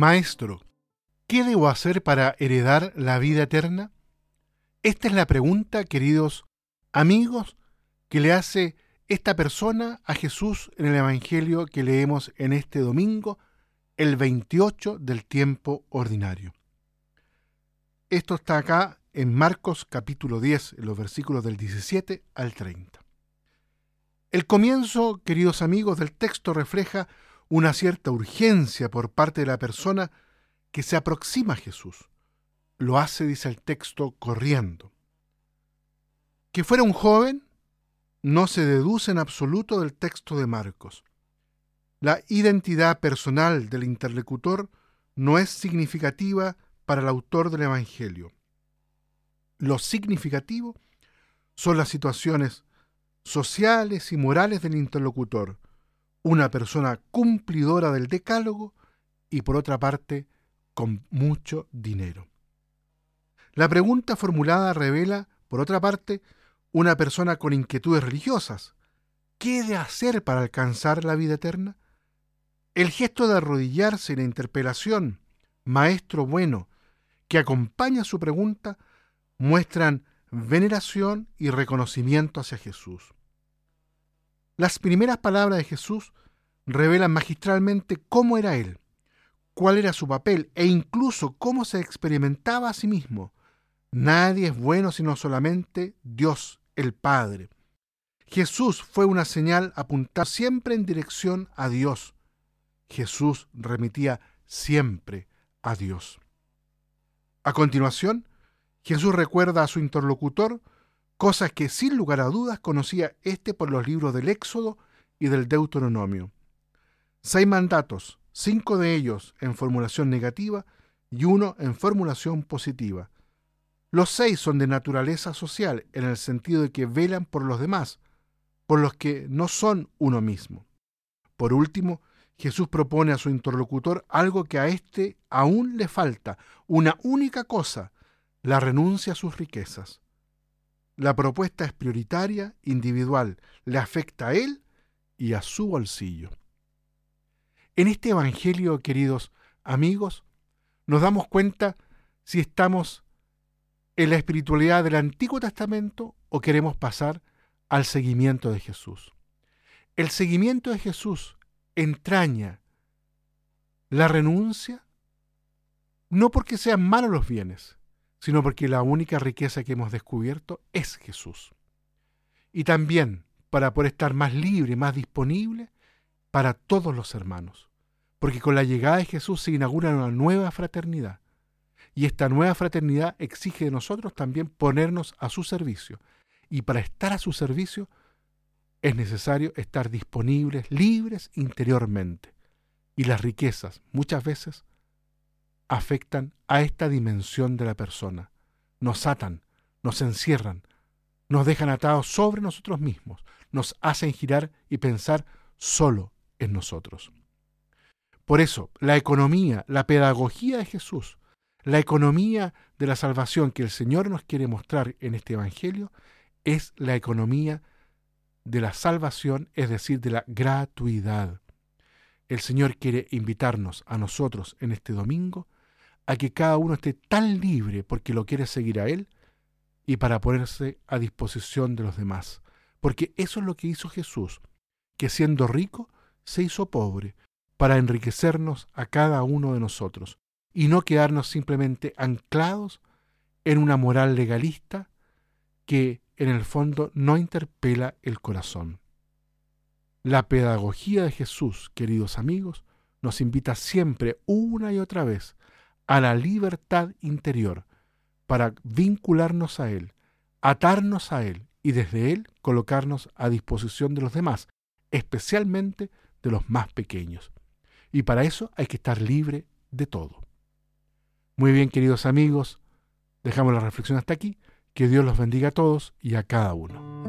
Maestro, ¿qué debo hacer para heredar la vida eterna? Esta es la pregunta, queridos amigos, que le hace esta persona a Jesús en el Evangelio que leemos en este domingo, el 28 del tiempo ordinario. Esto está acá en Marcos capítulo 10, en los versículos del 17 al 30. El comienzo, queridos amigos, del texto refleja una cierta urgencia por parte de la persona que se aproxima a Jesús. Lo hace, dice el texto, corriendo. Que fuera un joven no se deduce en absoluto del texto de Marcos. La identidad personal del interlocutor no es significativa para el autor del Evangelio. Lo significativo son las situaciones sociales y morales del interlocutor, una persona cumplidora del decálogo y por otra parte con mucho dinero. La pregunta formulada revela, por otra parte, una persona con inquietudes religiosas. ¿Qué de hacer para alcanzar la vida eterna? El gesto de arrodillarse y la interpelación, maestro bueno, que acompaña su pregunta, muestran veneración y reconocimiento hacia Jesús. Las primeras palabras de Jesús revelan magistralmente cómo era Él, cuál era su papel e incluso cómo se experimentaba a sí mismo. Nadie es bueno sino solamente Dios, el Padre. Jesús fue una señal apuntada siempre en dirección a Dios. Jesús remitía siempre a Dios. A continuación, Jesús recuerda a su interlocutor cosas que sin lugar a dudas conocía éste por los libros del Éxodo y del Deuteronomio. Seis mandatos, cinco de ellos en formulación negativa y uno en formulación positiva. Los seis son de naturaleza social en el sentido de que velan por los demás, por los que no son uno mismo. Por último, Jesús propone a su interlocutor algo que a éste aún le falta, una única cosa, la renuncia a sus riquezas. La propuesta es prioritaria, individual, le afecta a él y a su bolsillo. En este Evangelio, queridos amigos, nos damos cuenta si estamos en la espiritualidad del Antiguo Testamento o queremos pasar al seguimiento de Jesús. El seguimiento de Jesús entraña la renuncia no porque sean malos los bienes, sino porque la única riqueza que hemos descubierto es Jesús. Y también para poder estar más libre, más disponible para todos los hermanos. Porque con la llegada de Jesús se inaugura una nueva fraternidad. Y esta nueva fraternidad exige de nosotros también ponernos a su servicio. Y para estar a su servicio es necesario estar disponibles, libres interiormente. Y las riquezas muchas veces afectan a esta dimensión de la persona. Nos atan, nos encierran, nos dejan atados sobre nosotros mismos, nos hacen girar y pensar solo en nosotros. Por eso, la economía, la pedagogía de Jesús, la economía de la salvación que el Señor nos quiere mostrar en este Evangelio, es la economía de la salvación, es decir, de la gratuidad. El Señor quiere invitarnos a nosotros en este domingo a que cada uno esté tan libre porque lo quiere seguir a Él y para ponerse a disposición de los demás. Porque eso es lo que hizo Jesús, que siendo rico se hizo pobre para enriquecernos a cada uno de nosotros y no quedarnos simplemente anclados en una moral legalista que en el fondo no interpela el corazón. La pedagogía de Jesús, queridos amigos, nos invita siempre una y otra vez a la libertad interior para vincularnos a Él, atarnos a Él y desde Él colocarnos a disposición de los demás, especialmente de los más pequeños. Y para eso hay que estar libre de todo. Muy bien, queridos amigos, dejamos la reflexión hasta aquí. Que Dios los bendiga a todos y a cada uno.